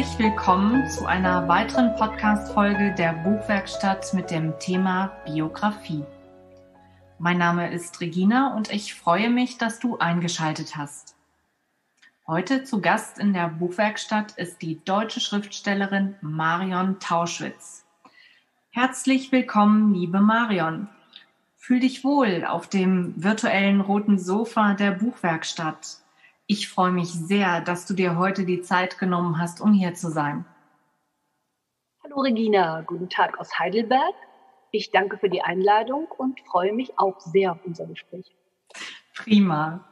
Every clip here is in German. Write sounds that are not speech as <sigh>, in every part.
Herzlich willkommen zu einer weiteren Podcast-Folge der Buchwerkstatt mit dem Thema Biografie. Mein Name ist Regina und ich freue mich, dass du eingeschaltet hast. Heute zu Gast in der Buchwerkstatt ist die deutsche Schriftstellerin Marion Tauschwitz. Herzlich willkommen, liebe Marion. Fühl dich wohl auf dem virtuellen roten Sofa der Buchwerkstatt. Ich freue mich sehr, dass du dir heute die Zeit genommen hast, um hier zu sein. Hallo Regina, guten Tag aus Heidelberg. Ich danke für die Einladung und freue mich auch sehr auf unser Gespräch. Prima.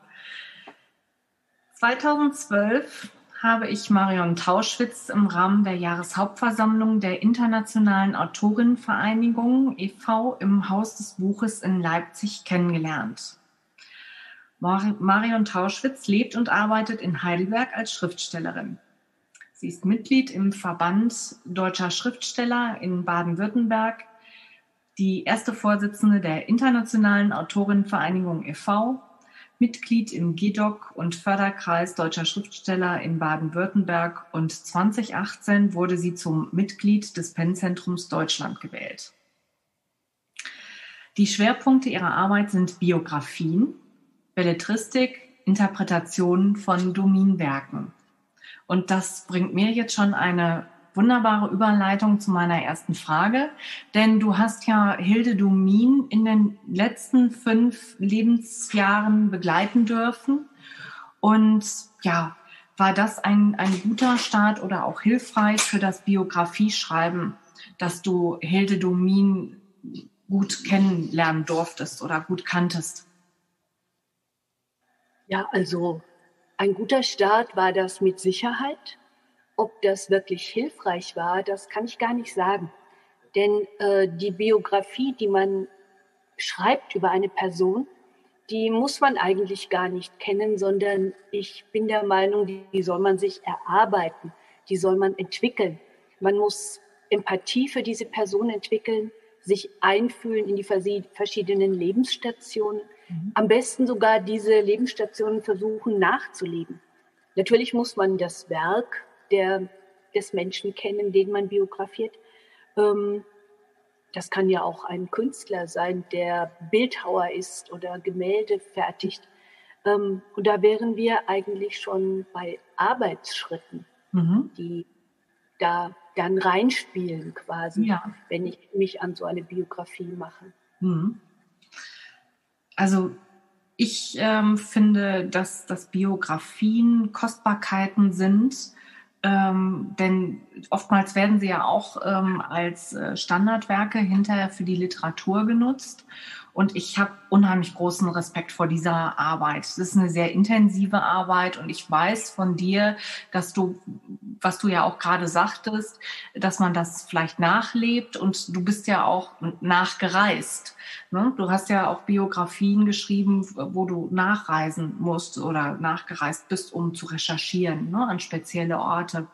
2012 habe ich Marion Tauschwitz im Rahmen der Jahreshauptversammlung der Internationalen Autorinnenvereinigung e.V. im Haus des Buches in Leipzig kennengelernt. Marion Tauschwitz lebt und arbeitet in Heidelberg als Schriftstellerin. Sie ist Mitglied im Verband Deutscher Schriftsteller in Baden-Württemberg, die erste Vorsitzende der Internationalen Autorinnenvereinigung e.V., Mitglied im GEDOC und Förderkreis Deutscher Schriftsteller in Baden-Württemberg und 2018 wurde sie zum Mitglied des PEN-Zentrums Deutschland gewählt. Die Schwerpunkte ihrer Arbeit sind Biografien, Belletristik, Interpretation von Dominwerken. Und das bringt mir jetzt schon eine wunderbare Überleitung zu meiner ersten Frage, denn du hast ja Hilde Domin in den letzten fünf Lebensjahren begleiten dürfen. Und ja, war das ein, ein guter Start oder auch hilfreich für das Biografieschreiben, dass du Hilde Domin gut kennenlernen durftest oder gut kanntest? Ja, also ein guter Start war das mit Sicherheit. Ob das wirklich hilfreich war, das kann ich gar nicht sagen. Denn äh, die Biografie, die man schreibt über eine Person, die muss man eigentlich gar nicht kennen, sondern ich bin der Meinung, die, die soll man sich erarbeiten, die soll man entwickeln. Man muss Empathie für diese Person entwickeln, sich einfühlen in die verschiedenen Lebensstationen Mhm. Am besten sogar diese Lebensstationen versuchen nachzuleben. Natürlich muss man das Werk der, des Menschen kennen, den man biografiert. Ähm, das kann ja auch ein Künstler sein, der Bildhauer ist oder Gemälde fertigt. Ähm, und da wären wir eigentlich schon bei Arbeitsschritten, mhm. die da dann reinspielen quasi, ja. wenn ich mich an so eine Biografie mache. Mhm. Also ich ähm, finde, dass, dass Biografien Kostbarkeiten sind, ähm, denn oftmals werden sie ja auch ähm, als äh, Standardwerke hinterher für die Literatur genutzt. Und ich habe unheimlich großen Respekt vor dieser Arbeit. Es ist eine sehr intensive Arbeit und ich weiß von dir, dass du, was du ja auch gerade sagtest, dass man das vielleicht nachlebt und du bist ja auch nachgereist. Ne? Du hast ja auch Biografien geschrieben, wo du nachreisen musst oder nachgereist bist, um zu recherchieren ne? an spezielle Orte.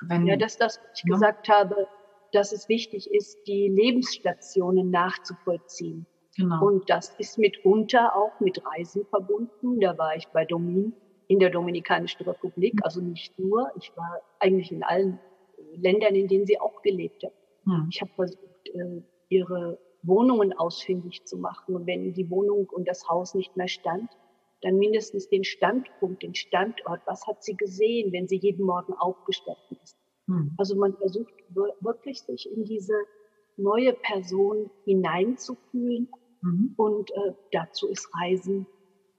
Wenn, ja, dass das, was ich ne? gesagt habe, dass es wichtig ist, die Lebensstationen nachzuvollziehen. Genau. Und das ist mitunter auch mit Reisen verbunden. Da war ich bei Domin in der Dominikanischen Republik, mhm. also nicht nur, ich war eigentlich in allen Ländern, in denen sie auch gelebt hat. Hm. Ich habe versucht, äh, ihre Wohnungen ausfindig zu machen. Und wenn die Wohnung und das Haus nicht mehr stand, dann mindestens den Standpunkt, den Standort. Was hat sie gesehen, wenn sie jeden Morgen aufgestanden ist? Hm. Also man versucht wirklich, sich in diese neue Person hineinzufühlen Mhm. Und äh, dazu ist Reisen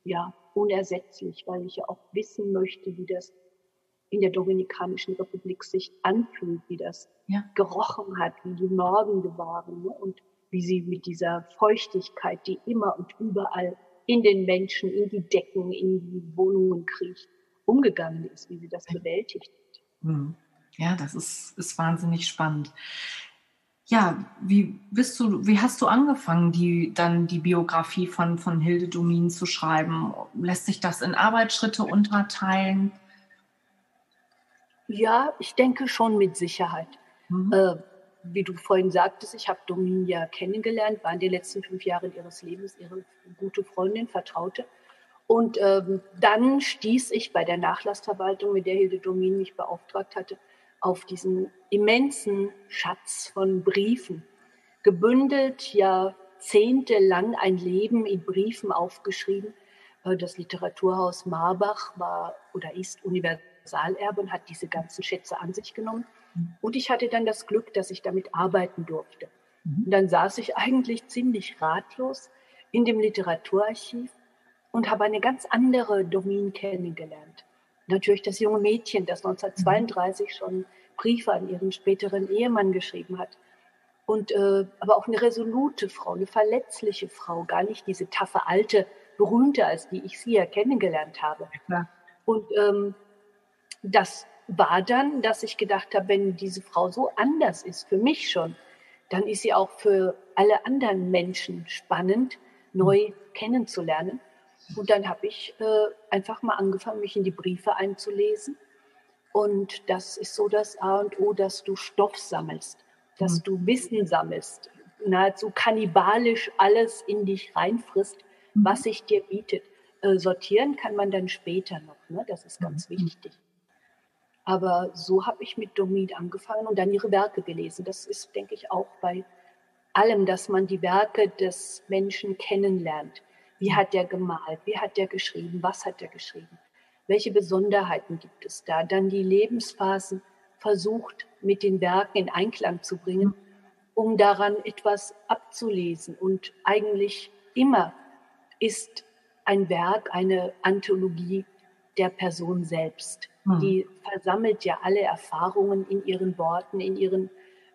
ja unersetzlich, weil ich ja auch wissen möchte, wie das in der Dominikanischen Republik sich anfühlt, wie das ja. gerochen hat, wie die Morgen waren ne? und wie sie mit dieser Feuchtigkeit, die immer und überall in den Menschen, in die Decken, in die Wohnungen kriecht, umgegangen ist, wie sie das bewältigt hat. Mhm. Ja, das ist, ist wahnsinnig spannend ja, wie bist du, wie hast du angefangen, die dann die Biografie von, von Hilde Domin zu schreiben? Lässt sich das in Arbeitsschritte unterteilen? Ja, ich denke schon mit Sicherheit. Mhm. Äh, wie du vorhin sagtest, ich habe Domin ja kennengelernt, war in den letzten fünf Jahren ihres Lebens ihre gute Freundin, Vertraute. Und ähm, dann stieß ich bei der Nachlassverwaltung, mit der Hilde Domin mich beauftragt hatte, auf diesen immensen Schatz von Briefen, gebündelt, jahrzehntelang ein Leben in Briefen aufgeschrieben. Äh, das Literaturhaus Marbach war oder ist Universalerbe und hat diese ganzen Schätze an sich genommen. Und ich hatte dann das Glück, dass ich damit arbeiten durfte. Mhm. Und dann saß ich eigentlich ziemlich ratlos in dem Literaturarchiv und habe eine ganz andere Domin kennengelernt. Natürlich das junge Mädchen, das 1932 schon Briefe an ihren späteren Ehemann geschrieben hat. Und äh, aber auch eine resolute Frau, eine verletzliche Frau, gar nicht diese taffe alte, berühmte, als die ich sie ja kennengelernt habe. Ja. Und ähm, das war dann, dass ich gedacht habe, wenn diese Frau so anders ist, für mich schon, dann ist sie auch für alle anderen Menschen spannend, neu kennenzulernen. Und dann habe ich äh, einfach mal angefangen, mich in die Briefe einzulesen. Und das ist so das A und O, dass du Stoff sammelst, dass mhm. du Wissen sammelst, nahezu kannibalisch alles in dich reinfrisst, mhm. was sich dir bietet. Äh, sortieren kann man dann später noch, ne? das ist ganz mhm. wichtig. Aber so habe ich mit Domit angefangen und dann ihre Werke gelesen. Das ist, denke ich, auch bei allem, dass man die Werke des Menschen kennenlernt. Wie hat der gemalt? Wie hat der geschrieben? Was hat er geschrieben? Welche Besonderheiten gibt es da? Dann die Lebensphasen versucht mit den Werken in Einklang zu bringen, um daran etwas abzulesen. Und eigentlich immer ist ein Werk eine Anthologie der Person selbst. Hm. Die versammelt ja alle Erfahrungen in ihren Worten, in ihren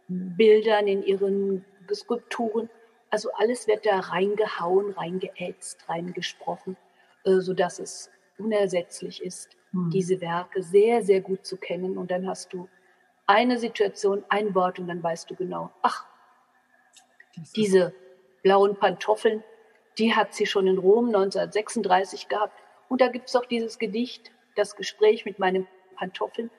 Bildern, in ihren Skulpturen. Also alles wird da reingehauen, reingeätzt, reingesprochen, äh, sodass es unersetzlich ist, hm. diese Werke sehr, sehr gut zu kennen. Und dann hast du eine Situation, ein Wort und dann weißt du genau, ach, diese blauen Pantoffeln, die hat sie schon in Rom 1936 gehabt. Und da gibt es auch dieses Gedicht, das Gespräch mit meinen Pantoffeln.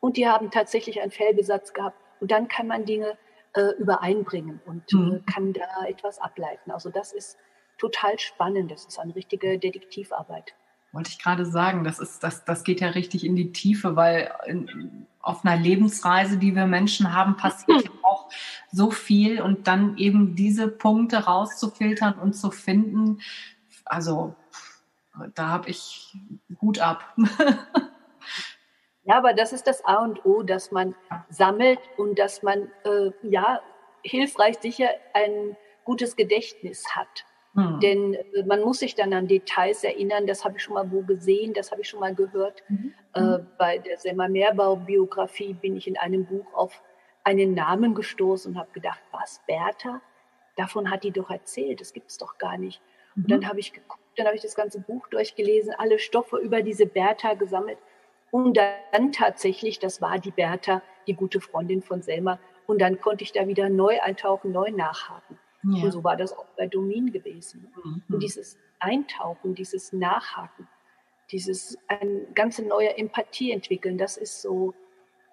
Und die haben tatsächlich einen Fellbesatz gehabt. Und dann kann man Dinge äh, übereinbringen und äh, mhm. kann da etwas ableiten. Also das ist total spannend. Das ist eine richtige Detektivarbeit. Wollte ich gerade sagen, das ist, das, das geht ja richtig in die Tiefe, weil in, auf einer Lebensreise, die wir Menschen haben, passiert mhm. auch so viel und dann eben diese Punkte rauszufiltern und zu finden. Also da habe ich gut ab. Ja, aber das ist das A und O, dass man sammelt und dass man äh, ja hilfreich sicher ein gutes Gedächtnis hat. Mhm. Denn äh, man muss sich dann an Details erinnern, das habe ich schon mal wo gesehen, das habe ich schon mal gehört. Mhm. Äh, bei der Selma Meerbau-Biografie bin ich in einem Buch auf einen Namen gestoßen und habe gedacht, was, Bertha? Davon hat die doch erzählt, das gibt es doch gar nicht. Mhm. Und dann habe ich geguckt, dann habe ich das ganze Buch durchgelesen, alle Stoffe über diese Bertha gesammelt und dann tatsächlich, das war die Bertha, die gute Freundin von Selma. Und dann konnte ich da wieder neu eintauchen, neu nachhaken. Ja. Und so war das auch bei Domin gewesen. Mhm. Und dieses Eintauchen, dieses Nachhaken, dieses eine ganze neue Empathie entwickeln, das ist so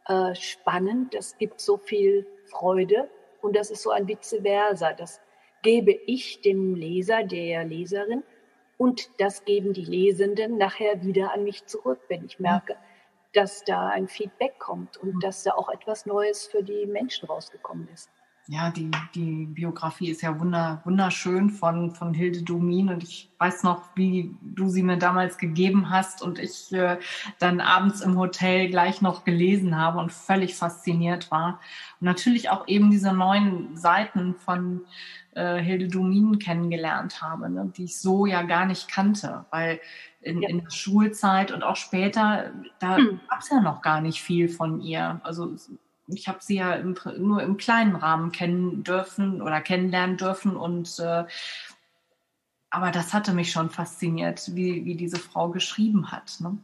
äh, spannend, das gibt so viel Freude und das ist so ein vice versa. Das gebe ich dem Leser, der Leserin und das geben die Lesenden nachher wieder an mich zurück, wenn ich merke, dass da ein Feedback kommt und mhm. dass da auch etwas Neues für die Menschen rausgekommen ist. Ja, die, die Biografie ist ja wunder, wunderschön von, von Hilde Domin und ich weiß noch, wie du sie mir damals gegeben hast und ich äh, dann abends im Hotel gleich noch gelesen habe und völlig fasziniert war. Und natürlich auch eben diese neuen Seiten von äh, Hilde Domin kennengelernt habe, ne, die ich so ja gar nicht kannte, weil in, ja. in der Schulzeit und auch später, da hm. gab es ja noch gar nicht viel von ihr. Also ich habe sie ja im, nur im kleinen Rahmen kennen dürfen oder kennenlernen dürfen und äh, aber das hatte mich schon fasziniert, wie, wie diese Frau geschrieben hat. Ne?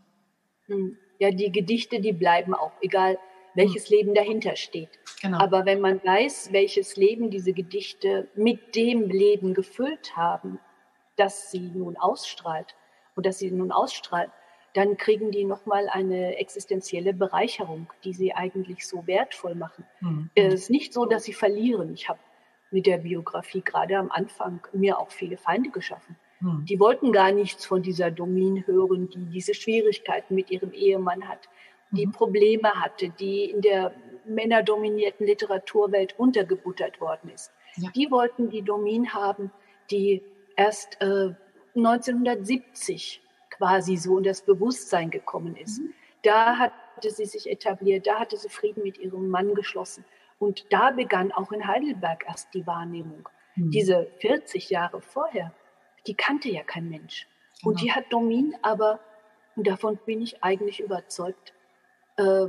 Hm. Ja, die Gedichte, die bleiben auch, egal welches hm. Leben dahinter steht. Genau. Aber wenn man weiß, welches Leben diese Gedichte mit dem Leben gefüllt haben, das sie nun ausstrahlt, und dass sie nun ausstrahlen, dann kriegen die nochmal eine existenzielle Bereicherung, die sie eigentlich so wertvoll machen. Mhm. Es ist nicht so, dass sie verlieren. Ich habe mit der Biografie gerade am Anfang mir auch viele Feinde geschaffen. Mhm. Die wollten gar nichts von dieser Domin hören, die diese Schwierigkeiten mit ihrem Ehemann hat, die mhm. Probleme hatte, die in der männerdominierten Literaturwelt untergebuttert worden ist. Ja. Die wollten die Domin haben, die erst äh, 1970 quasi so in das Bewusstsein gekommen ist. Mhm. Da hatte sie sich etabliert, da hatte sie Frieden mit ihrem Mann geschlossen. Und da begann auch in Heidelberg erst die Wahrnehmung. Mhm. Diese 40 Jahre vorher, die kannte ja kein Mensch. Genau. Und die hat Domin aber, und davon bin ich eigentlich überzeugt, äh,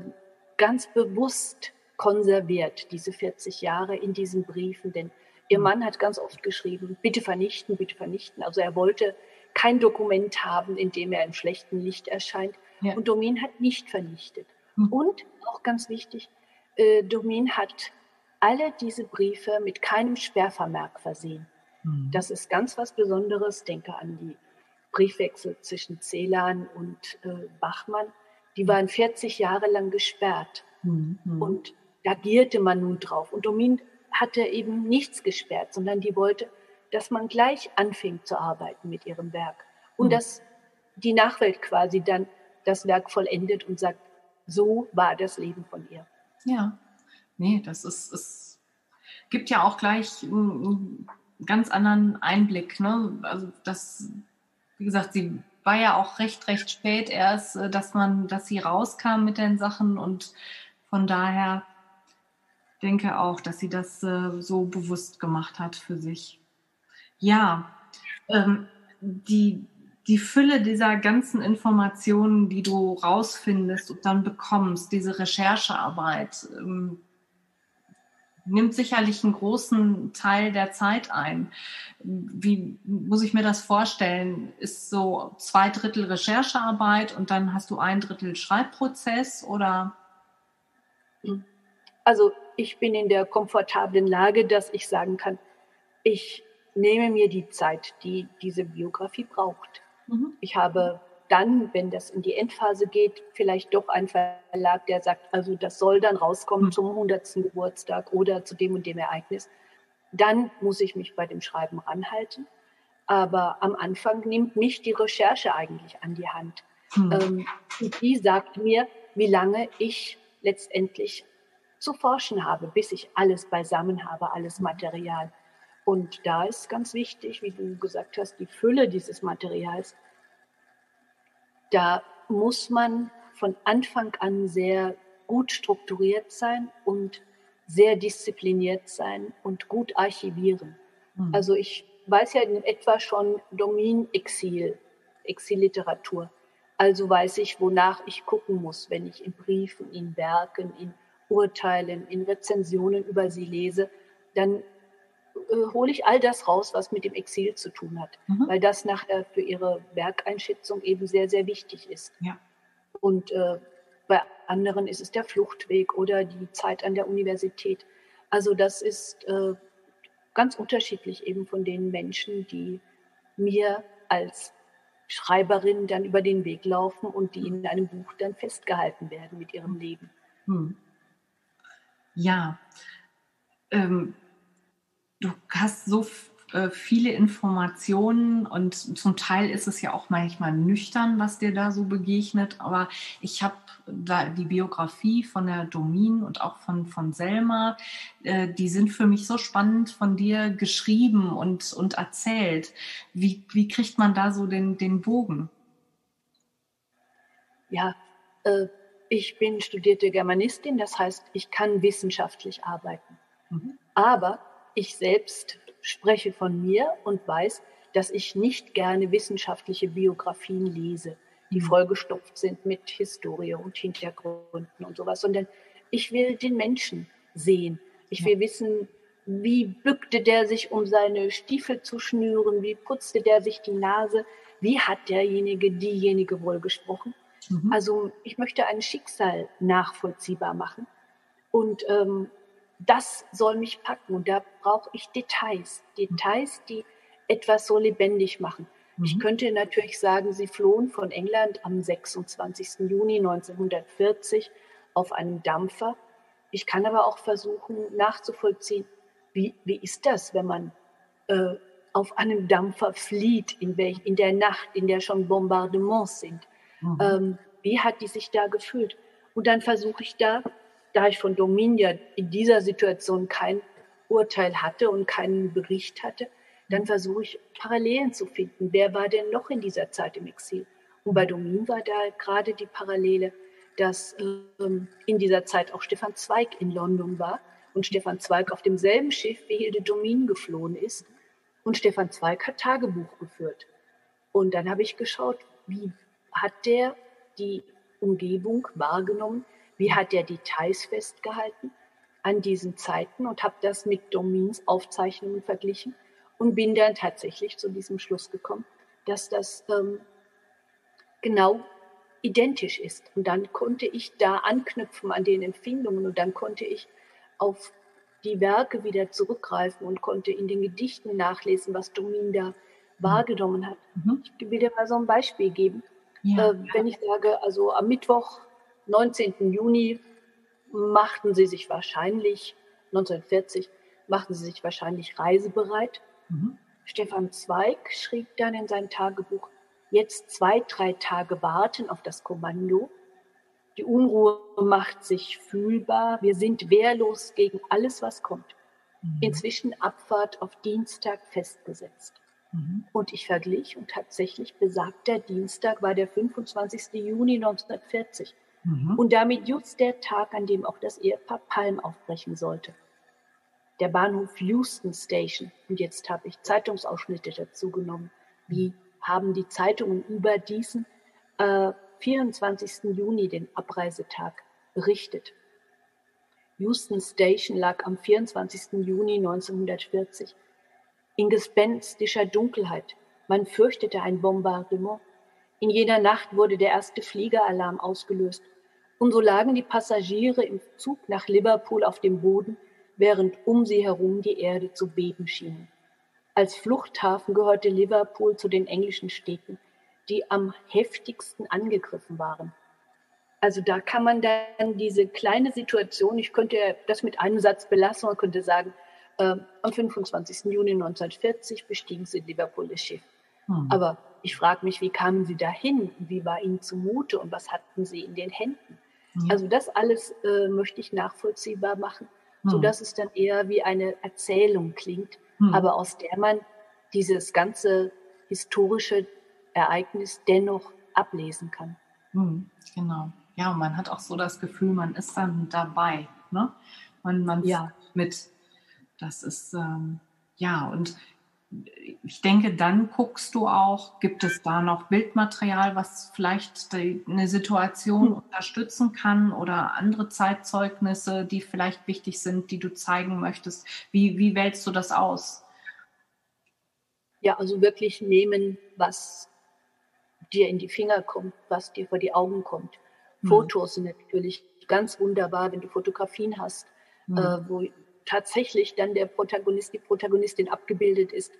ganz bewusst konserviert, diese 40 Jahre in diesen Briefen. Denn ihr mhm. Mann hat ganz oft geschrieben, bitte vernichten, bitte vernichten. Also er wollte kein Dokument haben, in dem er im schlechten Licht erscheint. Ja. Und Domin hat nicht vernichtet. Mhm. Und auch ganz wichtig, äh, Domin hat alle diese Briefe mit keinem Sperrvermerk versehen. Mhm. Das ist ganz was Besonderes. Denke an die Briefwechsel zwischen Celan und äh, Bachmann. Die waren 40 Jahre lang gesperrt. Mhm. Und da gierte man nun drauf. Und Domin hatte eben nichts gesperrt, sondern die wollte, dass man gleich anfing zu arbeiten mit ihrem Werk. Und mhm. dass die Nachwelt quasi dann das Werk vollendet und sagt, so war das Leben von ihr. Ja, nee, das ist, es gibt ja auch gleich einen ganz anderen Einblick. Ne? Also das, wie gesagt, sie war ja auch recht, recht spät erst, äh, dass man, dass sie rauskam mit den Sachen und von daher denke auch, dass sie das äh, so bewusst gemacht hat für sich. Ja, ähm, die, die Fülle dieser ganzen Informationen, die du rausfindest und dann bekommst, diese Recherchearbeit, ähm, nimmt sicherlich einen großen Teil der Zeit ein. Wie muss ich mir das vorstellen? Ist so zwei Drittel Recherchearbeit und dann hast du ein Drittel Schreibprozess oder? Also ich bin in der komfortablen Lage, dass ich sagen kann, ich nehme mir die Zeit, die diese Biografie braucht. Mhm. Ich habe dann, wenn das in die Endphase geht, vielleicht doch einen Verlag, der sagt, also das soll dann rauskommen mhm. zum 100. Geburtstag oder zu dem und dem Ereignis. Dann muss ich mich bei dem Schreiben ranhalten. Aber am Anfang nimmt mich die Recherche eigentlich an die Hand. Mhm. Ähm, und die sagt mir, wie lange ich letztendlich zu forschen habe, bis ich alles beisammen habe, alles Material. Und da ist ganz wichtig, wie du gesagt hast, die Fülle dieses Materials. Da muss man von Anfang an sehr gut strukturiert sein und sehr diszipliniert sein und gut archivieren. Mhm. Also ich weiß ja in etwa schon Domin Exil, Exilliteratur. Also weiß ich, wonach ich gucken muss, wenn ich in Briefen, in Werken, in Urteilen, in Rezensionen über sie lese, dann äh, hole ich all das raus, was mit dem Exil zu tun hat, mhm. weil das nachher für ihre Werkeinschätzung eben sehr, sehr wichtig ist. Ja. Und äh, bei anderen ist es der Fluchtweg oder die Zeit an der Universität. Also das ist äh, ganz unterschiedlich eben von den Menschen, die mir als Schreiberin dann über den Weg laufen und die in einem Buch dann festgehalten werden mit ihrem Leben. Hm. Ja, ähm, du hast so äh, viele Informationen und zum Teil ist es ja auch manchmal nüchtern, was dir da so begegnet. Aber ich habe da die Biografie von der Domin und auch von, von Selma, äh, die sind für mich so spannend von dir geschrieben und, und erzählt. Wie, wie kriegt man da so den, den Bogen? Ja, äh, ich bin studierte Germanistin, das heißt, ich kann wissenschaftlich arbeiten. Mhm. Aber ich selbst spreche von mir und weiß, dass ich nicht gerne wissenschaftliche Biografien lese, die mhm. vollgestopft sind mit Historie und Hintergründen und sowas, sondern ich will den Menschen sehen. Ich will wissen, wie bückte der sich, um seine Stiefel zu schnüren, wie putzte der sich die Nase, wie hat derjenige, diejenige wohl gesprochen. Mhm. Also ich möchte ein Schicksal nachvollziehbar machen. Und ähm, das soll mich packen. Und da brauche ich Details. Details, die etwas so lebendig machen. Mhm. Ich könnte natürlich sagen, sie flohen von England am 26. Juni 1940 auf einem Dampfer. Ich kann aber auch versuchen nachzuvollziehen, wie, wie ist das, wenn man äh, auf einem Dampfer flieht, in, welch, in der Nacht, in der schon Bombardements sind. Mhm. Ähm, wie hat die sich da gefühlt? Und dann versuche ich da da ich von Domin ja in dieser Situation kein Urteil hatte und keinen Bericht hatte, dann versuche ich Parallelen zu finden. Wer war denn noch in dieser Zeit im Exil? Und bei Domin war da gerade die Parallele, dass ähm, in dieser Zeit auch Stefan Zweig in London war und Stefan Zweig auf demselben Schiff wie Hilde Domin geflohen ist. Und Stefan Zweig hat Tagebuch geführt. Und dann habe ich geschaut, wie hat der die Umgebung wahrgenommen? Wie hat er Details festgehalten an diesen Zeiten und habe das mit Domins Aufzeichnungen verglichen und bin dann tatsächlich zu diesem Schluss gekommen, dass das ähm, genau identisch ist. Und dann konnte ich da anknüpfen an den Empfindungen und dann konnte ich auf die Werke wieder zurückgreifen und konnte in den Gedichten nachlesen, was Domin da wahrgenommen hat. Mhm. Ich will dir mal so ein Beispiel geben. Ja. Äh, wenn ich sage, also am Mittwoch, 19. Juni, machten sie sich wahrscheinlich, 1940, machten sie sich wahrscheinlich reisebereit. Mhm. Stefan Zweig schrieb dann in sein Tagebuch, jetzt zwei, drei Tage warten auf das Kommando. Die Unruhe macht sich fühlbar. Wir sind wehrlos gegen alles, was kommt. Mhm. Inzwischen Abfahrt auf Dienstag festgesetzt. Mhm. Und ich verglich und tatsächlich besagter Dienstag war der 25. Juni 1940. Mhm. Und damit just der Tag, an dem auch das Ehepaar Palm aufbrechen sollte. Der Bahnhof Houston Station. Und jetzt habe ich Zeitungsausschnitte dazu genommen. Wie haben die Zeitungen über diesen äh, 24. Juni, den Abreisetag, berichtet? Houston Station lag am 24. Juni 1940 in gespenstischer Dunkelheit. Man fürchtete ein Bombardement. In jener Nacht wurde der erste Fliegeralarm ausgelöst. Und so lagen die Passagiere im Zug nach Liverpool auf dem Boden, während um sie herum die Erde zu beben schien. Als Fluchthafen gehörte Liverpool zu den englischen Städten, die am heftigsten angegriffen waren. Also da kann man dann diese kleine Situation, ich könnte das mit einem Satz belassen und könnte sagen, äh, am 25. Juni 1940 bestiegen sie Liverpool das Schiff. Hm. Aber ich frage mich, wie kamen sie dahin? Wie war ihnen zumute und was hatten sie in den Händen? Ja. Also das alles äh, möchte ich nachvollziehbar machen, hm. sodass es dann eher wie eine Erzählung klingt, hm. aber aus der man dieses ganze historische Ereignis dennoch ablesen kann. Hm, genau. Ja, und man hat auch so das Gefühl, man ist dann dabei. Ne? Man, man ja. mit das ist, ähm, ja, und ich denke, dann guckst du auch, gibt es da noch Bildmaterial, was vielleicht die, eine Situation hm. unterstützen kann oder andere Zeitzeugnisse, die vielleicht wichtig sind, die du zeigen möchtest. Wie, wie wählst du das aus? Ja, also wirklich nehmen, was dir in die Finger kommt, was dir vor die Augen kommt. Hm. Fotos sind natürlich ganz wunderbar, wenn du Fotografien hast, hm. äh, wo tatsächlich dann der Protagonist, die Protagonistin abgebildet ist,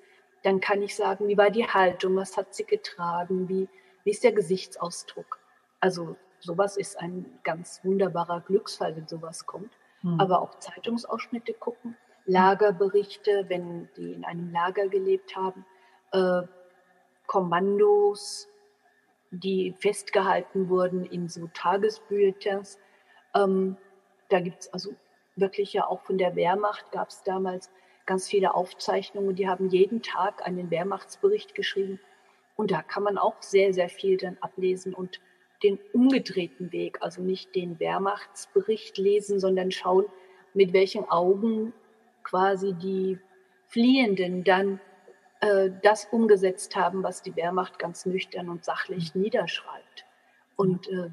dann kann ich sagen, wie war die Haltung, was hat sie getragen, wie, wie ist der Gesichtsausdruck. Also sowas ist ein ganz wunderbarer Glücksfall, wenn sowas kommt. Mhm. Aber auch Zeitungsausschnitte gucken, Lagerberichte, wenn die in einem Lager gelebt haben, äh, Kommandos, die festgehalten wurden in so Tagesbulletins. Ähm, da gibt es also wirklich ja auch von der Wehrmacht gab es damals ganz viele Aufzeichnungen. Die haben jeden Tag einen Wehrmachtsbericht geschrieben. Und da kann man auch sehr, sehr viel dann ablesen und den umgedrehten Weg, also nicht den Wehrmachtsbericht lesen, sondern schauen, mit welchen Augen quasi die Fliehenden dann äh, das umgesetzt haben, was die Wehrmacht ganz nüchtern und sachlich mhm. niederschreibt. Und äh,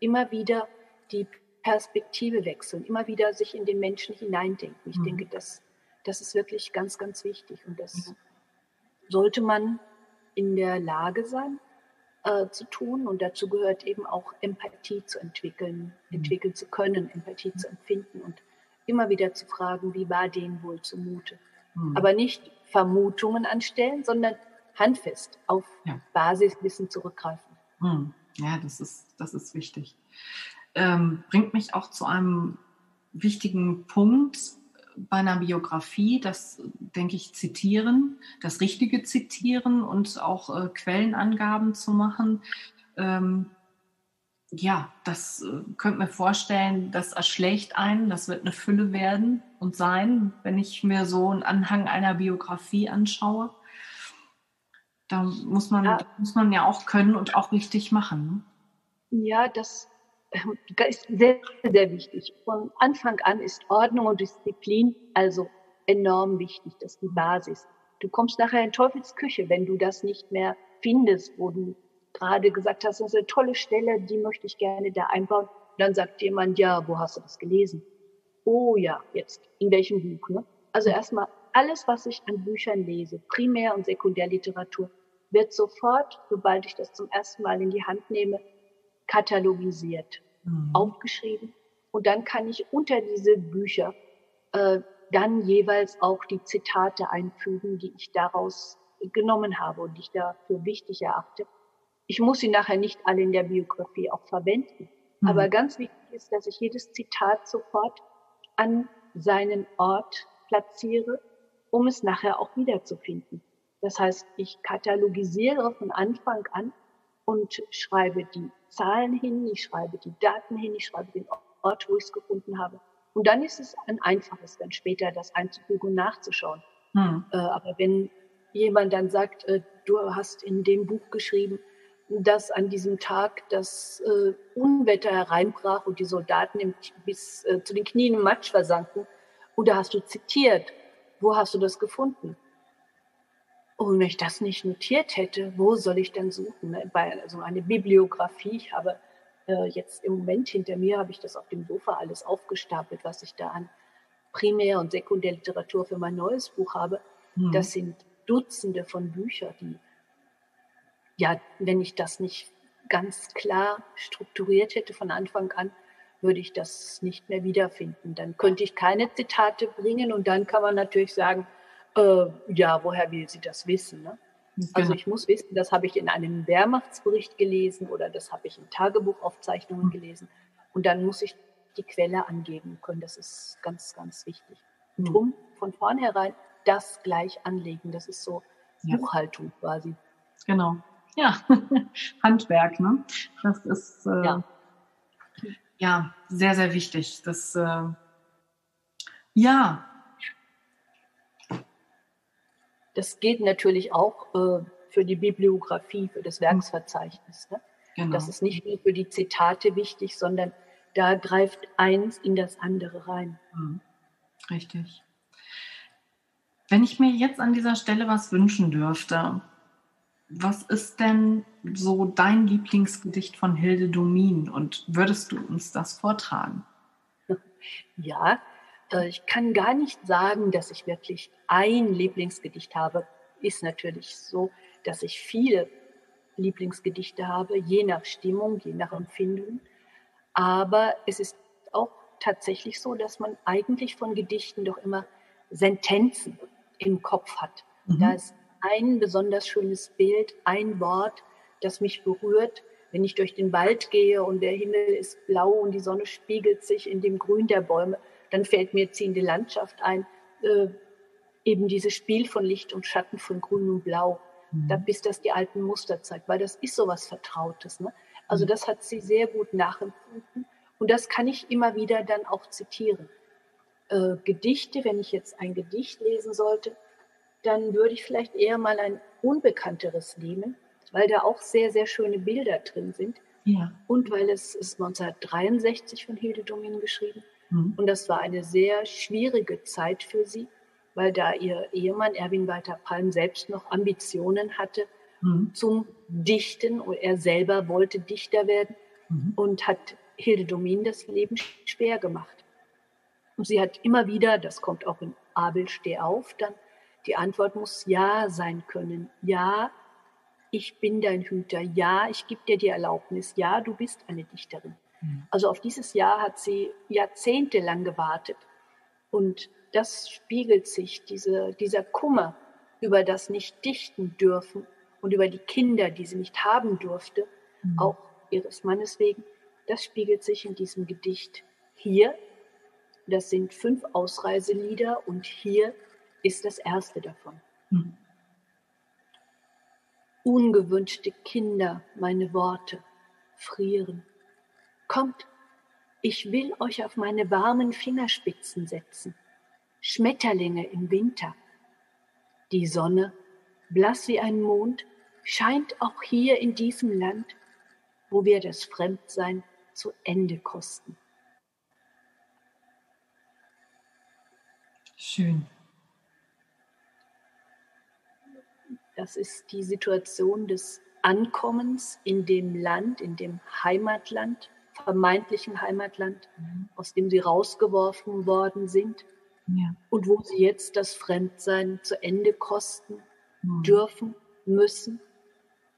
immer wieder die Perspektive wechseln, immer wieder sich in den Menschen hineindenken. Ich mhm. denke, das, das ist wirklich ganz, ganz wichtig und das mhm. sollte man in der Lage sein äh, zu tun und dazu gehört eben auch Empathie zu entwickeln, mhm. entwickeln zu können, Empathie zu empfinden und immer wieder zu fragen, wie war denen wohl zumute. Mhm. Aber nicht Vermutungen anstellen, sondern handfest auf ja. Basiswissen zurückgreifen. Mhm. Ja, das ist, das ist wichtig ähm, bringt mich auch zu einem wichtigen Punkt bei einer Biografie, das denke ich, zitieren, das richtige Zitieren und auch äh, Quellenangaben zu machen. Ähm, ja, das äh, könnte mir vorstellen, das erschlägt einen, das wird eine Fülle werden und sein, wenn ich mir so einen Anhang einer Biografie anschaue. Da muss man, ja. muss man ja auch können und auch richtig machen. Ne? Ja, das ist sehr, sehr wichtig. Von Anfang an ist Ordnung und Disziplin also enorm wichtig. Das ist die Basis. Du kommst nachher in Teufels Küche, wenn du das nicht mehr findest, wo du gerade gesagt hast, das ist eine tolle Stelle, die möchte ich gerne da einbauen. Dann sagt jemand, ja, wo hast du das gelesen? Oh ja, jetzt, in welchem Buch? Ne? Also erstmal alles, was ich an Büchern lese, Primär- und Sekundärliteratur, wird sofort, sobald ich das zum ersten Mal in die Hand nehme, katalogisiert, mhm. aufgeschrieben. Und dann kann ich unter diese Bücher äh, dann jeweils auch die Zitate einfügen, die ich daraus genommen habe und die ich dafür wichtig erachte. Ich muss sie nachher nicht alle in der Biografie auch verwenden. Mhm. Aber ganz wichtig ist, dass ich jedes Zitat sofort an seinen Ort platziere, um es nachher auch wiederzufinden. Das heißt, ich katalogisiere von Anfang an und schreibe die Zahlen hin, ich schreibe die Daten hin, ich schreibe den Ort, wo ich es gefunden habe. Und dann ist es ein einfaches, dann später das einzufügen und nachzuschauen. Hm. Äh, aber wenn jemand dann sagt, äh, du hast in dem Buch geschrieben, dass an diesem Tag das äh, Unwetter hereinbrach und die Soldaten im, bis äh, zu den Knien im Matsch versanken, und da hast du zitiert, wo hast du das gefunden? Und wenn ich das nicht notiert hätte, wo soll ich denn suchen? Ne? Bei also eine Bibliografie, ich habe äh, jetzt im Moment hinter mir, habe ich das auf dem Sofa alles aufgestapelt, was ich da an Primär- und Sekundärliteratur für mein neues Buch habe. Mhm. Das sind Dutzende von Büchern, die, ja, wenn ich das nicht ganz klar strukturiert hätte von Anfang an, würde ich das nicht mehr wiederfinden. Dann könnte ich keine Zitate bringen und dann kann man natürlich sagen, äh, ja, woher will sie das wissen? Ne? Genau. Also ich muss wissen, das habe ich in einem Wehrmachtsbericht gelesen oder das habe ich in Tagebuchaufzeichnungen gelesen. Und dann muss ich die Quelle angeben können. Das ist ganz, ganz wichtig. Und mhm. drum von vornherein das gleich anlegen. Das ist so ja. Buchhaltung quasi. Genau. Ja, <laughs> Handwerk, ne? Das ist äh, ja. ja. sehr, sehr wichtig. Das äh, ja, Das geht natürlich auch äh, für die Bibliografie, für das Werksverzeichnis. Ne? Genau. Das ist nicht nur für die Zitate wichtig, sondern da greift eins in das andere rein. Mhm. Richtig. Wenn ich mir jetzt an dieser Stelle was wünschen dürfte, was ist denn so dein Lieblingsgedicht von Hilde Domin und würdest du uns das vortragen? <laughs> Ja, ich kann gar nicht sagen, dass ich wirklich ein Lieblingsgedicht habe. Ist natürlich so, dass ich viele Lieblingsgedichte habe, je nach Stimmung, je nach Empfinden. Aber es ist auch tatsächlich so, dass man eigentlich von Gedichten doch immer Sentenzen im Kopf hat. Mhm. Da ist ein besonders schönes Bild, ein Wort, das mich berührt, wenn ich durch den Wald gehe und der Himmel ist blau und die Sonne spiegelt sich in dem Grün der Bäume, dann fällt mir ziehende Landschaft ein, äh, eben dieses Spiel von Licht und Schatten von Grün und Blau, mhm. da, bis das die alten Muster zeigt, weil das ist so was Vertrautes. Ne? Also mhm. das hat sie sehr gut nachempfunden und das kann ich immer wieder dann auch zitieren. Äh, Gedichte, wenn ich jetzt ein Gedicht lesen sollte, dann würde ich vielleicht eher mal ein unbekannteres nehmen, weil da auch sehr, sehr schöne Bilder drin sind. Ja. Und weil es ist 1963 von Hilde Domin geschrieben Mhm. Und das war eine sehr schwierige Zeit für sie, weil da ihr Ehemann Erwin Walter Palm selbst noch Ambitionen hatte mhm. zum Dichten und er selber wollte Dichter werden mhm. und hat Hilde Domin das Leben schwer gemacht. Und sie hat immer wieder, das kommt auch in Abel Steh auf, dann die Antwort muss Ja sein können. Ja, ich bin dein Hüter. Ja, ich gebe dir die Erlaubnis. Ja, du bist eine Dichterin. Mhm. Also auf dieses Jahr hat sie jahrzehntelang gewartet. Und das spiegelt sich, diese, dieser Kummer über das nicht dichten dürfen und über die Kinder, die sie nicht haben durfte, mhm. auch ihres Mannes wegen, das spiegelt sich in diesem Gedicht hier. Das sind fünf Ausreiselieder und hier ist das erste davon. Mhm. Ungewünschte Kinder, meine Worte, frieren Kommt, ich will euch auf meine warmen Fingerspitzen setzen. Schmetterlinge im Winter. Die Sonne, blass wie ein Mond, scheint auch hier in diesem Land, wo wir das Fremdsein zu Ende kosten. Schön. Das ist die Situation des Ankommens in dem Land, in dem Heimatland, vermeintlichen Heimatland, mhm. aus dem sie rausgeworfen worden sind ja. und wo sie jetzt das Fremdsein zu Ende kosten mhm. dürfen, müssen,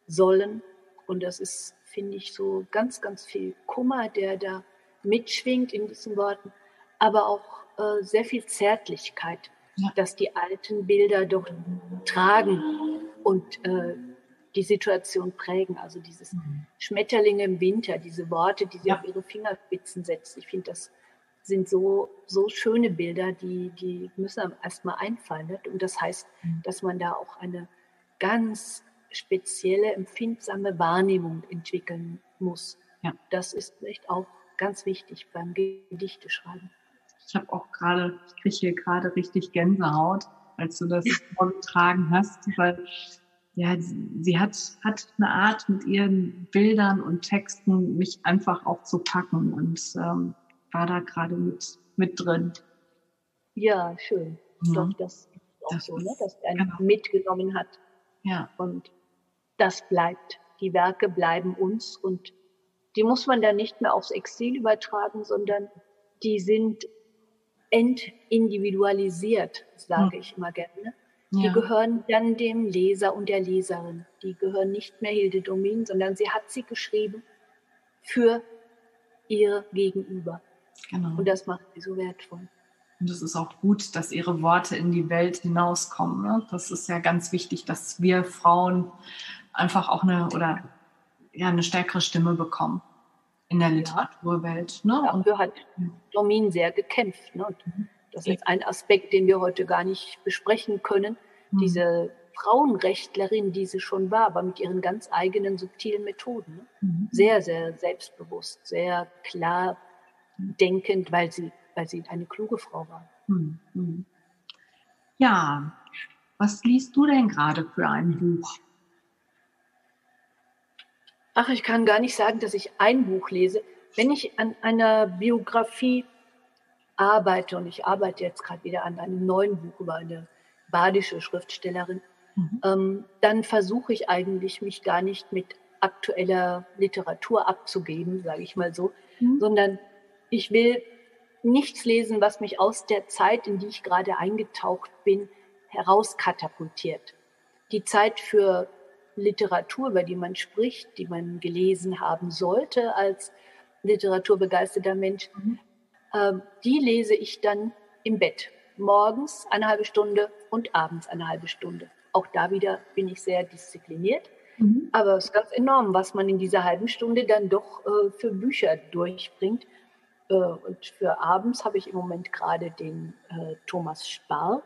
sollen. Und das ist, finde ich, so ganz, ganz viel Kummer, der da mitschwingt in diesen Worten, aber auch äh, sehr viel Zärtlichkeit, ja. dass die alten Bilder doch tragen und äh, die Situation prägen. Also dieses mhm. Schmetterlinge im Winter, diese Worte, die sie ja. auf ihre Fingerspitzen setzt. Ich finde, das sind so, so schöne Bilder, die, die müssen einem erstmal einfallen. Nicht? Und das heißt, mhm. dass man da auch eine ganz spezielle, empfindsame Wahrnehmung entwickeln muss. Ja. Das ist vielleicht auch ganz wichtig beim Gedichteschreiben. Ich habe auch gerade, ich kriege hier gerade richtig Gänsehaut, als du das vorgetragen hast, weil ja, sie hat, hat eine Art mit ihren Bildern und Texten mich einfach auch zu packen und ähm, war da gerade mit, mit drin. Ja, schön. Ja. Doch, das ist auch das so, ne? dass er genau. mitgenommen hat. Ja. Und das bleibt. Die Werke bleiben uns und die muss man dann nicht mehr aufs Exil übertragen, sondern die sind entindividualisiert, sage ja. ich immer gerne. Die ja. gehören dann dem Leser und der Leserin. Die gehören nicht mehr Hilde Domin, sondern sie hat sie geschrieben für ihr Gegenüber. Genau. Und das macht sie so wertvoll. Und es ist auch gut, dass ihre Worte in die Welt hinauskommen. Ne? Das ist ja ganz wichtig, dass wir Frauen einfach auch eine oder ja eine stärkere Stimme bekommen in der Literaturwelt. Ne? Dafür hat Domin sehr gekämpft. Ne? Und das ist ein Aspekt, den wir heute gar nicht besprechen können. Mhm. Diese Frauenrechtlerin, die sie schon war, aber mit ihren ganz eigenen subtilen Methoden. Mhm. Sehr, sehr selbstbewusst, sehr klar denkend, weil sie, weil sie eine kluge Frau war. Mhm. Ja, was liest du denn gerade für ein Buch? Ach, ich kann gar nicht sagen, dass ich ein Buch lese. Wenn ich an einer Biografie arbeite, und ich arbeite jetzt gerade wieder an einem neuen Buch über eine badische Schriftstellerin, mhm. ähm, dann versuche ich eigentlich, mich gar nicht mit aktueller Literatur abzugeben, sage ich mal so, mhm. sondern ich will nichts lesen, was mich aus der Zeit, in die ich gerade eingetaucht bin, herauskatapultiert. Die Zeit für Literatur, über die man spricht, die man gelesen haben sollte als literaturbegeisterter Mensch, mhm. Äh, die lese ich dann im Bett. Morgens eine halbe Stunde und abends eine halbe Stunde. Auch da wieder bin ich sehr diszipliniert. Mhm. Aber es ist ganz enorm, was man in dieser halben Stunde dann doch äh, für Bücher durchbringt. Äh, und für abends habe ich im Moment gerade den äh, Thomas Spar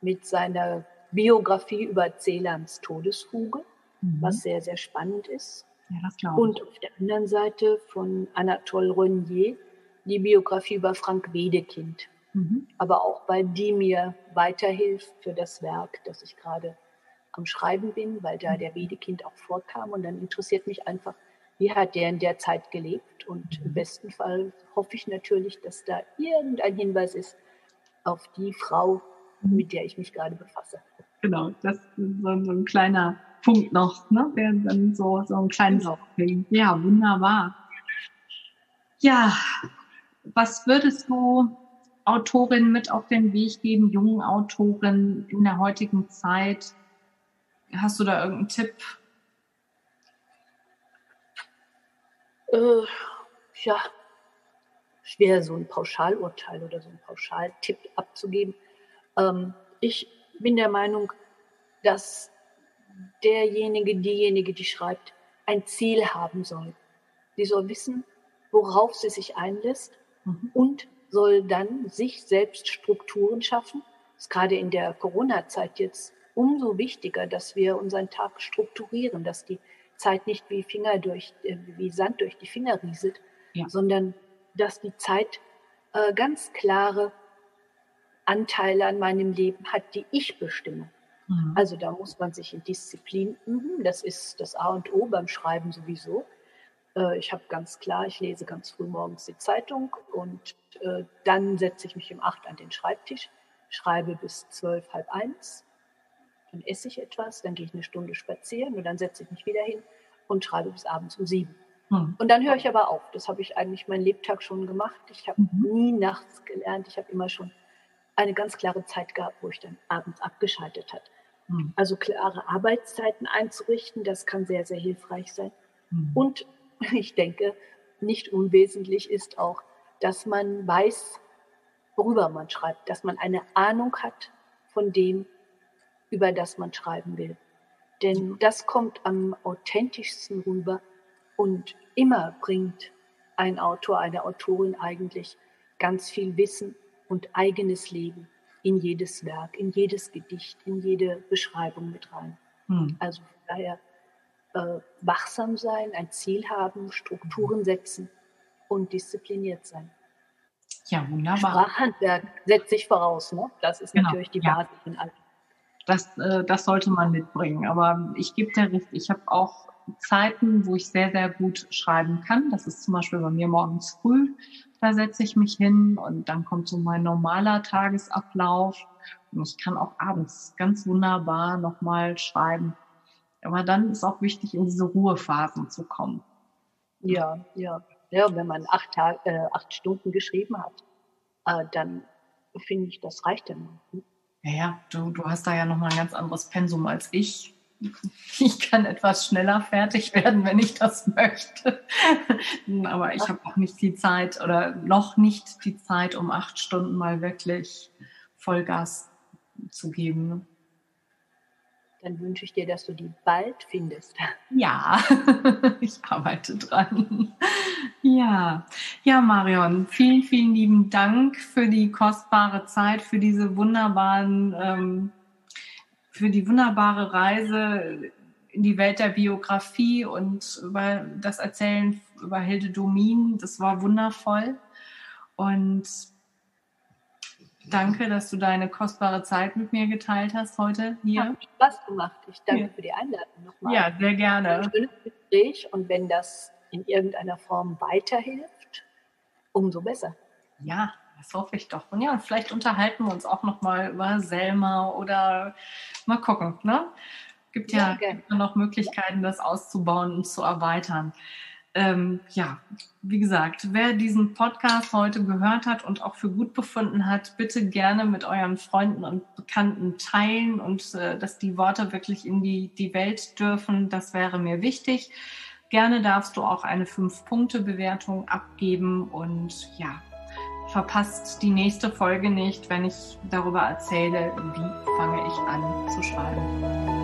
mit seiner Biografie über Celans Todesfuge mhm. was sehr, sehr spannend ist. Ja, das glaube ich. Und auf der anderen Seite von Anatole Renier die Biografie über Frank Wedekind. Mhm. Aber auch weil die mir weiterhilft für das Werk, das ich gerade am Schreiben bin, weil da mhm. der Wedekind auch vorkam. Und dann interessiert mich einfach, wie hat der in der Zeit gelebt. Und im mhm. besten Fall hoffe ich natürlich, dass da irgendein Hinweis ist auf die Frau, mhm. mit der ich mich gerade befasse. Genau, das ist so, ein kleiner Punkt noch, ne? Wäre dann so, so ein kleines Aufklingen. Ja, wunderbar. Ja, was würdest du Autorinnen mit auf den Weg geben, jungen Autorinnen in der heutigen Zeit? Hast du da irgendeinen Tipp? Äh, ja, schwer so ein Pauschalurteil oder so ein Pauschaltipp abzugeben. Ähm, ich bin der Meinung, dass derjenige, diejenige, die schreibt, ein Ziel haben soll. Sie soll wissen, worauf sie sich einlässt mhm. und soll dann sich selbst Strukturen schaffen. Das ist gerade in der Corona-Zeit jetzt umso wichtiger, dass wir unseren Tag strukturieren, dass die Zeit nicht wie Finger durch, äh, wie Sand durch die Finger rieselt, ja. sondern dass die Zeit äh, ganz klare Anteile an meinem Leben hat, die ich bestimme. Mhm. Also da muss man sich in Disziplin üben. Das ist das A und O beim Schreiben sowieso. Äh, ich habe ganz klar, ich lese ganz früh morgens die Zeitung und äh, dann setze ich mich um acht an den Schreibtisch, schreibe bis zwölf, halb eins, dann esse ich etwas, dann gehe ich eine Stunde spazieren und dann setze ich mich wieder hin und schreibe bis abends um sieben. Mhm. Und dann höre ich aber auf. Das habe ich eigentlich meinen Lebtag schon gemacht. Ich habe mhm. nie nachts gelernt. Ich habe immer schon eine ganz klare Zeit gehabt, wo ich dann abends abgeschaltet habe. Mhm. Also klare Arbeitszeiten einzurichten, das kann sehr, sehr hilfreich sein. Mhm. Und <laughs> ich denke, nicht unwesentlich ist auch, dass man weiß, worüber man schreibt, dass man eine Ahnung hat von dem, über das man schreiben will. Denn das kommt am authentischsten rüber und immer bringt ein Autor, eine Autorin eigentlich ganz viel Wissen und eigenes Leben in jedes Werk, in jedes Gedicht, in jede Beschreibung mit rein. Hm. Also daher äh, wachsam sein, ein Ziel haben, Strukturen setzen und diszipliniert sein. Ja, wunderbar. Sprachhandwerk setzt sich voraus, ne? Das ist genau. natürlich die ja. Basis in allem. Das, äh, das sollte man mitbringen. Aber ich gebe dir recht, ich habe auch Zeiten, wo ich sehr, sehr gut schreiben kann. Das ist zum Beispiel bei mir morgens früh. Da setze ich mich hin und dann kommt so mein normaler Tagesablauf. Und ich kann auch abends ganz wunderbar nochmal schreiben. Aber dann ist auch wichtig, in diese Ruhephasen zu kommen. Ja, ja. Ja, wenn man acht, Tag, äh, acht Stunden geschrieben hat, äh, dann finde ich, das reicht dann. Ja, ja, du, du hast da ja nochmal ein ganz anderes Pensum als ich. <laughs> Ich kann etwas schneller fertig werden, wenn ich das möchte. <laughs> Aber ich habe auch nicht die Zeit oder noch nicht die Zeit, um acht Stunden mal wirklich Vollgas zu geben. Dann wünsche ich dir, dass du die bald findest. Ja, <laughs> ich arbeite dran. Ja, ja, Marion, vielen, vielen lieben Dank für die kostbare Zeit, für diese wunderbaren ähm, für die wunderbare Reise in die Welt der Biografie und über das Erzählen über Hilde Domin. Das war wundervoll. Und danke, dass du deine kostbare Zeit mit mir geteilt hast heute hier. Hat Spaß gemacht. Ich danke ja. für die Einladung nochmal. Ja, sehr gerne. Ein schönes Gespräch und wenn das in irgendeiner Form weiterhilft, umso besser. Ja, das hoffe ich doch. Und ja, vielleicht unterhalten wir uns auch noch mal über Selma oder mal gucken. Ne? Gibt ja, ja noch Möglichkeiten, das auszubauen und zu erweitern. Ähm, ja, wie gesagt, wer diesen Podcast heute gehört hat und auch für gut befunden hat, bitte gerne mit euren Freunden und Bekannten teilen und äh, dass die Worte wirklich in die, die Welt dürfen. Das wäre mir wichtig. Gerne darfst du auch eine Fünf-Punkte-Bewertung abgeben und ja, verpasst die nächste Folge nicht, wenn ich darüber erzähle, wie fange ich an zu schreiben.